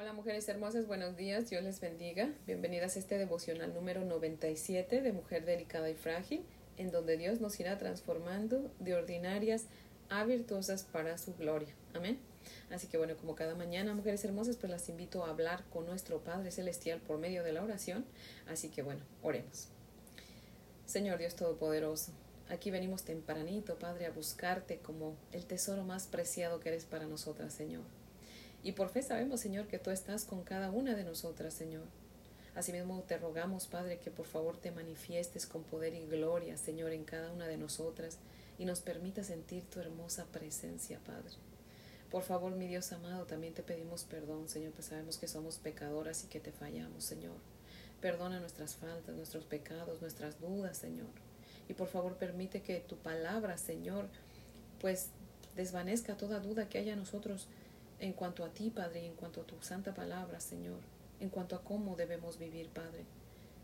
Hola mujeres hermosas, buenos días, Dios les bendiga. Bienvenidas a este devocional número 97 de Mujer Delicada y Frágil, en donde Dios nos irá transformando de ordinarias a virtuosas para su gloria. Amén. Así que bueno, como cada mañana, mujeres hermosas, pues las invito a hablar con nuestro Padre Celestial por medio de la oración. Así que bueno, oremos. Señor Dios Todopoderoso, aquí venimos tempranito, Padre, a buscarte como el tesoro más preciado que eres para nosotras, Señor. Y por fe sabemos, Señor, que tú estás con cada una de nosotras, Señor. Asimismo te rogamos, Padre, que por favor te manifiestes con poder y gloria, Señor, en cada una de nosotras y nos permita sentir tu hermosa presencia, Padre. Por favor, mi Dios amado, también te pedimos perdón, Señor, pues sabemos que somos pecadoras y que te fallamos, Señor. Perdona nuestras faltas, nuestros pecados, nuestras dudas, Señor. Y por favor, permite que tu palabra, Señor, pues desvanezca toda duda que haya nosotros en cuanto a ti, Padre, y en cuanto a tu santa palabra, Señor, en cuanto a cómo debemos vivir, Padre.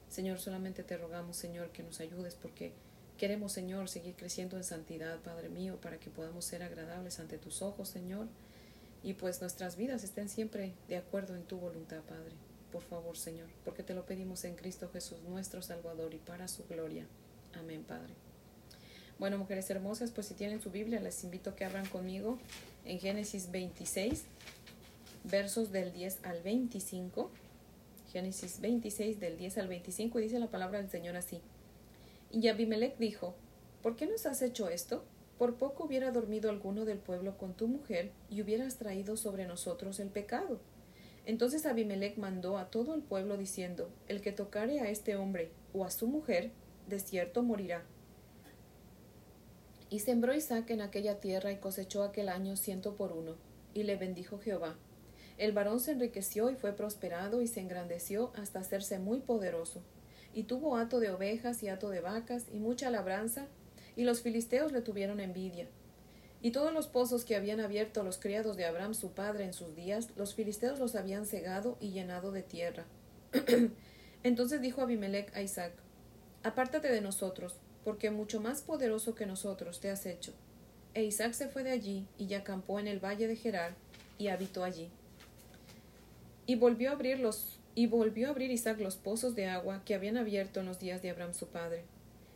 Señor, solamente te rogamos, Señor, que nos ayudes porque queremos, Señor, seguir creciendo en santidad, Padre mío, para que podamos ser agradables ante tus ojos, Señor, y pues nuestras vidas estén siempre de acuerdo en tu voluntad, Padre. Por favor, Señor, porque te lo pedimos en Cristo Jesús, nuestro Salvador, y para su gloria. Amén, Padre. Bueno, mujeres hermosas, pues si tienen su Biblia, les invito a que abran conmigo en Génesis 26, versos del 10 al 25. Génesis 26 del 10 al 25 y dice la palabra del Señor así. Y Abimelech dijo, ¿por qué nos has hecho esto? Por poco hubiera dormido alguno del pueblo con tu mujer y hubieras traído sobre nosotros el pecado. Entonces Abimelech mandó a todo el pueblo diciendo, el que tocare a este hombre o a su mujer, de cierto morirá. Y sembró Isaac en aquella tierra y cosechó aquel año ciento por uno, y le bendijo Jehová. El varón se enriqueció y fue prosperado y se engrandeció hasta hacerse muy poderoso, y tuvo hato de ovejas y hato de vacas y mucha labranza, y los filisteos le tuvieron envidia. Y todos los pozos que habían abierto los criados de Abraham su padre en sus días, los filisteos los habían cegado y llenado de tierra. Entonces dijo Abimelech a Isaac, Apártate de nosotros, porque mucho más poderoso que nosotros te has hecho. E Isaac se fue de allí y acampó en el valle de Gerar y habitó allí. Y volvió a abrir los y volvió a abrir Isaac los pozos de agua que habían abierto en los días de Abraham su padre,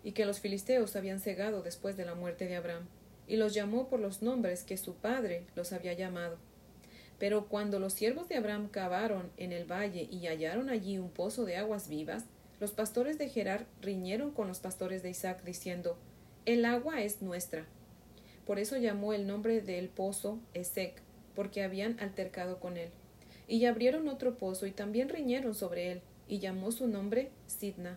y que los filisteos habían cegado después de la muerte de Abraham, y los llamó por los nombres que su padre los había llamado. Pero cuando los siervos de Abraham cavaron en el valle y hallaron allí un pozo de aguas vivas, los pastores de Gerar riñeron con los pastores de Isaac, diciendo, El agua es nuestra. Por eso llamó el nombre del pozo Esec, porque habían altercado con él. Y abrieron otro pozo y también riñeron sobre él, y llamó su nombre Sidna.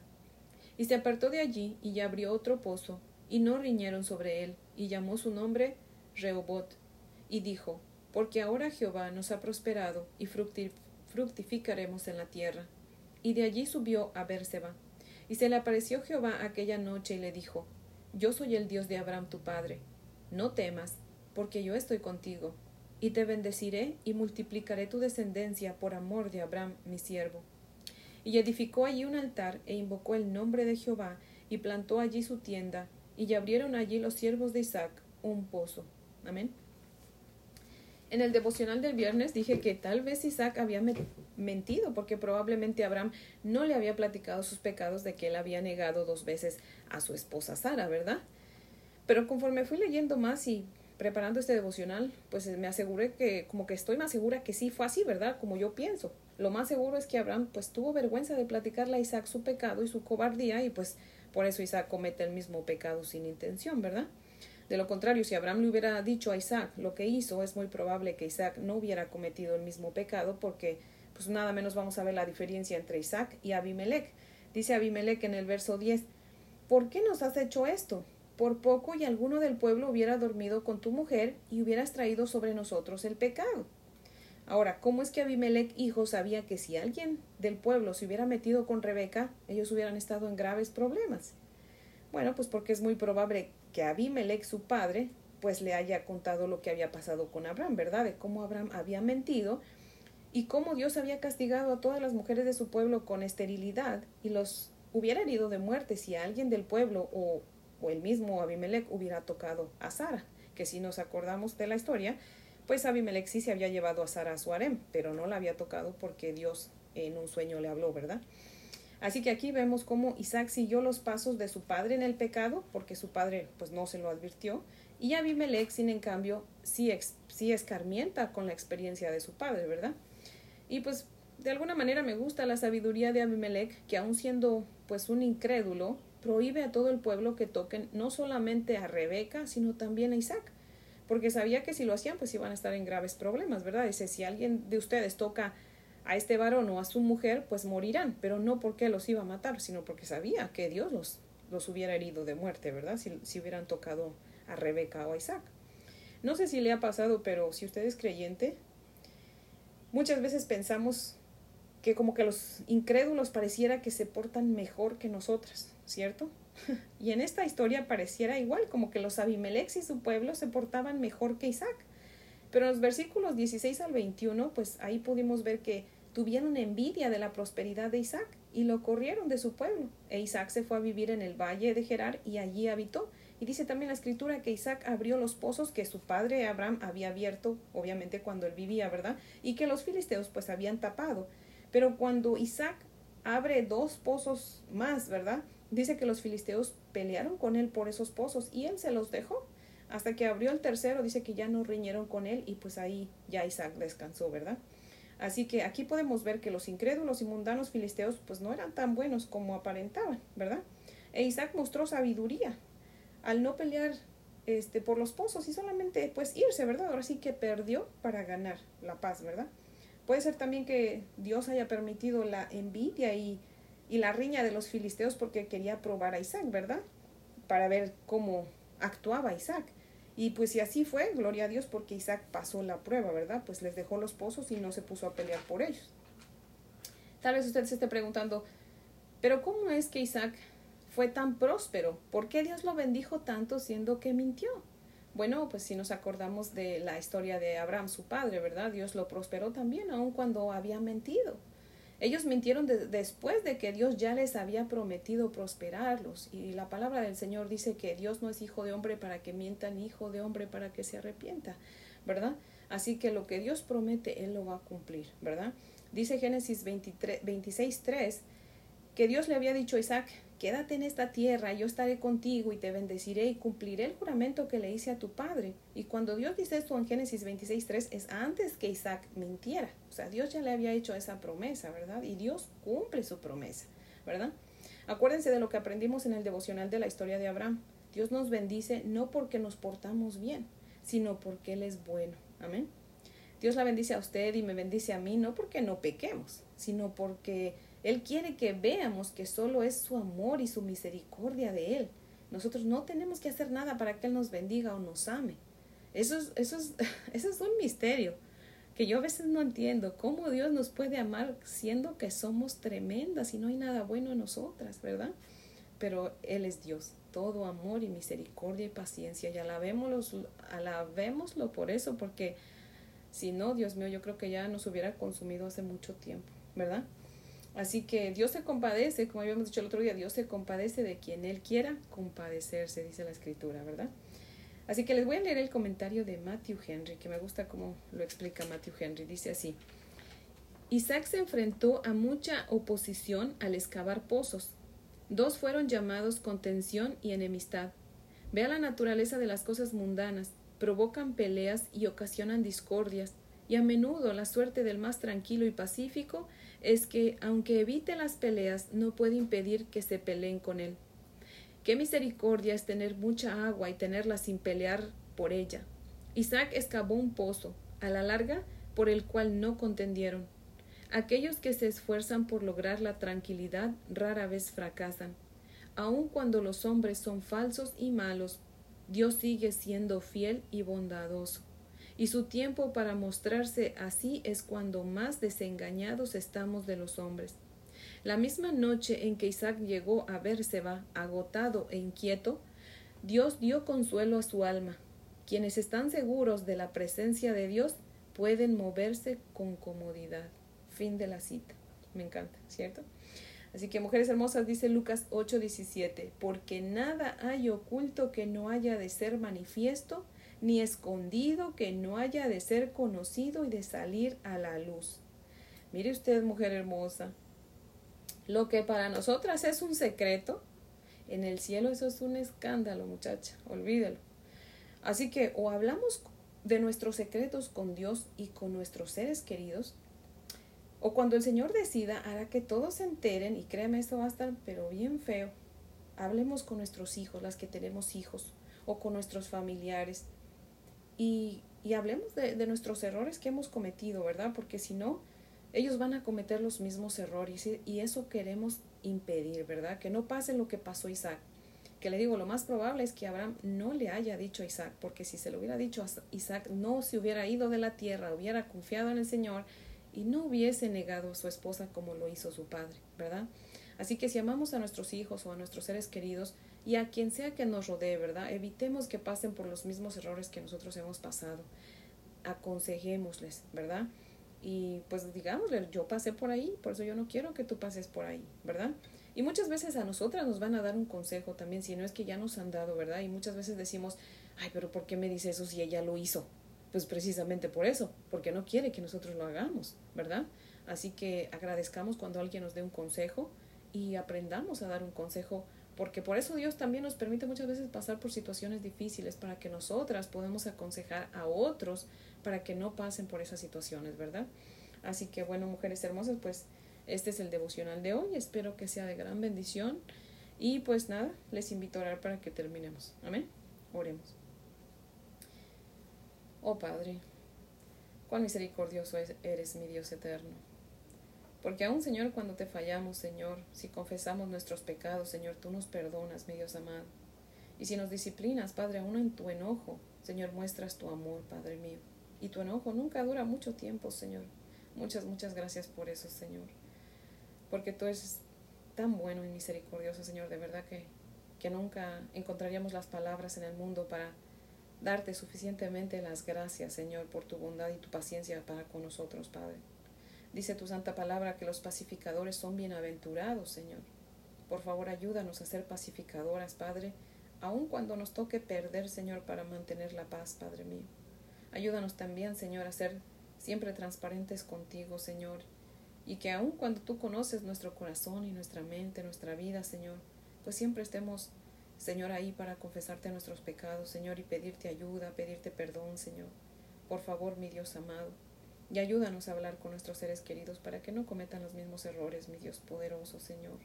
Y se apartó de allí y abrió otro pozo, y no riñeron sobre él, y llamó su nombre Rehobot. Y dijo, Porque ahora Jehová nos ha prosperado, y fructificaremos en la tierra y de allí subió a Bérseba. Y se le apareció Jehová aquella noche y le dijo, Yo soy el Dios de Abraham tu padre. No temas, porque yo estoy contigo, y te bendeciré y multiplicaré tu descendencia por amor de Abraham mi siervo. Y edificó allí un altar e invocó el nombre de Jehová, y plantó allí su tienda, y abrieron allí los siervos de Isaac un pozo. Amén. En el devocional del viernes dije que tal vez Isaac había mentido porque probablemente Abraham no le había platicado sus pecados de que él había negado dos veces a su esposa Sara, ¿verdad? Pero conforme fui leyendo más y preparando este devocional, pues me aseguré que como que estoy más segura que sí fue así, ¿verdad? Como yo pienso. Lo más seguro es que Abraham pues tuvo vergüenza de platicarle a Isaac su pecado y su cobardía y pues por eso Isaac comete el mismo pecado sin intención, ¿verdad? De lo contrario, si Abraham le hubiera dicho a Isaac lo que hizo, es muy probable que Isaac no hubiera cometido el mismo pecado porque pues nada menos vamos a ver la diferencia entre Isaac y Abimelech. Dice Abimelech en el verso 10, ¿por qué nos has hecho esto? Por poco y alguno del pueblo hubiera dormido con tu mujer y hubieras traído sobre nosotros el pecado. Ahora, ¿cómo es que Abimelech hijo sabía que si alguien del pueblo se hubiera metido con Rebeca, ellos hubieran estado en graves problemas? Bueno, pues porque es muy probable que Abimelech, su padre, pues le haya contado lo que había pasado con Abraham, ¿verdad? De cómo Abraham había mentido y cómo Dios había castigado a todas las mujeres de su pueblo con esterilidad y los hubiera herido de muerte si alguien del pueblo o, o el mismo Abimelech hubiera tocado a Sara, que si nos acordamos de la historia, pues Abimelech sí se había llevado a Sara a su harem, pero no la había tocado porque Dios en un sueño le habló, ¿verdad? Así que aquí vemos cómo Isaac siguió los pasos de su padre en el pecado, porque su padre pues no se lo advirtió, y Abimelech, sin en cambio, sí, sí escarmienta con la experiencia de su padre, ¿verdad? Y pues de alguna manera me gusta la sabiduría de Abimelech, que aun siendo pues un incrédulo, prohíbe a todo el pueblo que toquen no solamente a Rebeca, sino también a Isaac, porque sabía que si lo hacían pues iban a estar en graves problemas, ¿verdad? Dice, si alguien de ustedes toca a este varón o a su mujer, pues morirán, pero no porque los iba a matar, sino porque sabía que Dios los, los hubiera herido de muerte, ¿verdad? Si, si hubieran tocado a Rebeca o a Isaac. No sé si le ha pasado, pero si usted es creyente, muchas veces pensamos que como que los incrédulos pareciera que se portan mejor que nosotras, ¿cierto? y en esta historia pareciera igual, como que los Abimelech y su pueblo se portaban mejor que Isaac. Pero en los versículos 16 al 21, pues ahí pudimos ver que tuvieron envidia de la prosperidad de Isaac y lo corrieron de su pueblo. E Isaac se fue a vivir en el valle de Gerar y allí habitó. Y dice también la escritura que Isaac abrió los pozos que su padre Abraham había abierto, obviamente cuando él vivía, ¿verdad? Y que los filisteos pues habían tapado. Pero cuando Isaac abre dos pozos más, ¿verdad? Dice que los filisteos pelearon con él por esos pozos y él se los dejó. Hasta que abrió el tercero, dice que ya no riñeron con él y pues ahí ya Isaac descansó, ¿verdad? Así que aquí podemos ver que los incrédulos y mundanos filisteos pues no eran tan buenos como aparentaban, ¿verdad? E Isaac mostró sabiduría al no pelear este, por los pozos y solamente pues irse, ¿verdad? Ahora sí que perdió para ganar la paz, ¿verdad? Puede ser también que Dios haya permitido la envidia y, y la riña de los filisteos porque quería probar a Isaac, ¿verdad? Para ver cómo actuaba Isaac. Y pues si así fue, gloria a Dios, porque Isaac pasó la prueba, ¿verdad? Pues les dejó los pozos y no se puso a pelear por ellos. Tal vez usted se esté preguntando, pero ¿cómo es que Isaac fue tan próspero? ¿Por qué Dios lo bendijo tanto siendo que mintió? Bueno, pues si nos acordamos de la historia de Abraham, su padre, ¿verdad? Dios lo prosperó también, aun cuando había mentido. Ellos mintieron después de que Dios ya les había prometido prosperarlos. Y la palabra del Señor dice que Dios no es hijo de hombre para que mienta, ni hijo de hombre para que se arrepienta, ¿verdad? Así que lo que Dios promete, Él lo va a cumplir, ¿verdad? Dice Génesis 26, 3, que Dios le había dicho a Isaac, quédate en esta tierra, yo estaré contigo y te bendeciré y cumpliré el juramento que le hice a tu padre. Y cuando Dios dice esto en Génesis 26.3 es antes que Isaac mintiera. O sea, Dios ya le había hecho esa promesa, ¿verdad? Y Dios cumple su promesa, ¿verdad? Acuérdense de lo que aprendimos en el devocional de la historia de Abraham. Dios nos bendice no porque nos portamos bien, sino porque Él es bueno. Amén. Dios la bendice a usted y me bendice a mí, no porque no pequemos, sino porque él quiere que veamos que solo es su amor y su misericordia de Él. Nosotros no tenemos que hacer nada para que Él nos bendiga o nos ame. Eso es, eso es, eso es un misterio que yo a veces no entiendo. ¿Cómo Dios nos puede amar siendo que somos tremendas y no hay nada bueno en nosotras, verdad? Pero Él es Dios, todo amor y misericordia y paciencia. Y alabémoslo, alabémoslo por eso, porque si no, Dios mío, yo creo que ya nos hubiera consumido hace mucho tiempo, ¿verdad? Así que Dios se compadece, como habíamos dicho el otro día, Dios se compadece de quien Él quiera compadecerse, dice la escritura, ¿verdad? Así que les voy a leer el comentario de Matthew Henry, que me gusta cómo lo explica Matthew Henry. Dice así, Isaac se enfrentó a mucha oposición al excavar pozos. Dos fueron llamados contención y enemistad. Vea la naturaleza de las cosas mundanas, provocan peleas y ocasionan discordias, y a menudo la suerte del más tranquilo y pacífico es que, aunque evite las peleas, no puede impedir que se peleen con él. Qué misericordia es tener mucha agua y tenerla sin pelear por ella. Isaac excavó un pozo, a la larga, por el cual no contendieron. Aquellos que se esfuerzan por lograr la tranquilidad rara vez fracasan. Aun cuando los hombres son falsos y malos, Dios sigue siendo fiel y bondadoso y su tiempo para mostrarse así es cuando más desengañados estamos de los hombres. La misma noche en que Isaac llegó a Berseba, agotado e inquieto, Dios dio consuelo a su alma. Quienes están seguros de la presencia de Dios pueden moverse con comodidad. Fin de la cita. Me encanta, ¿cierto? Así que, mujeres hermosas, dice Lucas 8:17, porque nada hay oculto que no haya de ser manifiesto, ni escondido que no haya de ser conocido y de salir a la luz. Mire usted, mujer hermosa, lo que para nosotras es un secreto, en el cielo eso es un escándalo, muchacha, olvídelo. Así que o hablamos de nuestros secretos con Dios y con nuestros seres queridos, o cuando el Señor decida hará que todos se enteren, y créeme, esto va a estar pero bien feo. Hablemos con nuestros hijos, las que tenemos hijos, o con nuestros familiares, y, y hablemos de, de nuestros errores que hemos cometido, ¿verdad? Porque si no, ellos van a cometer los mismos errores y eso queremos impedir, ¿verdad? Que no pase lo que pasó Isaac. Que le digo, lo más probable es que Abraham no le haya dicho a Isaac, porque si se lo hubiera dicho a Isaac, no se hubiera ido de la tierra, hubiera confiado en el Señor y no hubiese negado a su esposa como lo hizo su padre, ¿verdad? Así que si amamos a nuestros hijos o a nuestros seres queridos y a quien sea que nos rodee, ¿verdad? Evitemos que pasen por los mismos errores que nosotros hemos pasado. Aconsejémosles, ¿verdad? Y pues digámosle, yo pasé por ahí, por eso yo no quiero que tú pases por ahí, ¿verdad? Y muchas veces a nosotras nos van a dar un consejo también, si no es que ya nos han dado, ¿verdad? Y muchas veces decimos, ay, pero ¿por qué me dice eso si ella lo hizo? Pues precisamente por eso, porque no quiere que nosotros lo hagamos, ¿verdad? Así que agradezcamos cuando alguien nos dé un consejo y aprendamos a dar un consejo, porque por eso Dios también nos permite muchas veces pasar por situaciones difíciles para que nosotras podamos aconsejar a otros para que no pasen por esas situaciones, ¿verdad? Así que bueno, mujeres hermosas, pues este es el devocional de hoy. Espero que sea de gran bendición. Y pues nada, les invito a orar para que terminemos. Amén. Oremos. Oh Padre, cuán misericordioso eres, mi Dios eterno. Porque aún, Señor, cuando te fallamos, Señor, si confesamos nuestros pecados, Señor, tú nos perdonas, mi Dios amado. Y si nos disciplinas, Padre, aún en tu enojo, Señor, muestras tu amor, Padre mío. Y tu enojo nunca dura mucho tiempo, Señor. Muchas, muchas gracias por eso, Señor. Porque tú eres tan bueno y misericordioso, Señor, de verdad que, que nunca encontraríamos las palabras en el mundo para darte suficientemente las gracias, Señor, por tu bondad y tu paciencia para con nosotros, Padre. Dice tu santa palabra que los pacificadores son bienaventurados, Señor. Por favor, ayúdanos a ser pacificadoras, Padre, aun cuando nos toque perder, Señor, para mantener la paz, Padre mío. Ayúdanos también, Señor, a ser siempre transparentes contigo, Señor, y que aun cuando tú conoces nuestro corazón y nuestra mente, nuestra vida, Señor, pues siempre estemos, Señor, ahí para confesarte nuestros pecados, Señor, y pedirte ayuda, pedirte perdón, Señor. Por favor, mi Dios amado, y ayúdanos a hablar con nuestros seres queridos para que no cometan los mismos errores, mi Dios poderoso, Señor.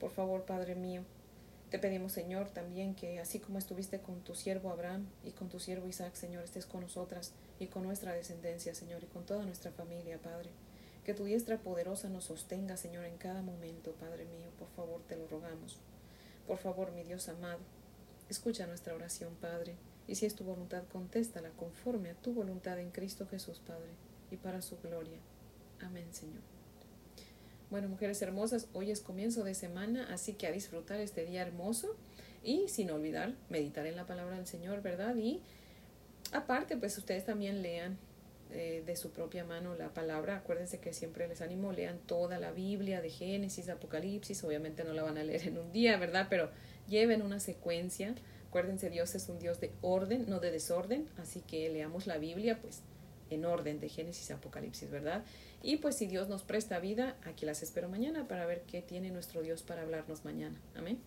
Por favor, Padre mío, te pedimos, Señor, también que así como estuviste con tu siervo Abraham y con tu siervo Isaac, Señor, estés con nosotras y con nuestra descendencia, Señor, y con toda nuestra familia, Padre. Que tu diestra poderosa nos sostenga, Señor, en cada momento, Padre mío. Por favor, te lo rogamos. Por favor, mi Dios amado, escucha nuestra oración, Padre. Y si es tu voluntad, contéstala conforme a tu voluntad en Cristo Jesús, Padre, y para su gloria. Amén, Señor. Bueno, mujeres hermosas, hoy es comienzo de semana, así que a disfrutar este día hermoso y sin olvidar meditar en la palabra del Señor, ¿verdad? Y aparte, pues ustedes también lean eh, de su propia mano la palabra. Acuérdense que siempre les animo, lean toda la Biblia de Génesis, Apocalipsis. Obviamente no la van a leer en un día, ¿verdad? Pero lleven una secuencia. Acuérdense, Dios es un Dios de orden, no de desorden. Así que leamos la Biblia, pues en orden de Génesis, Apocalipsis, ¿verdad? Y pues si Dios nos presta vida, aquí las espero mañana para ver qué tiene nuestro Dios para hablarnos mañana. Amén.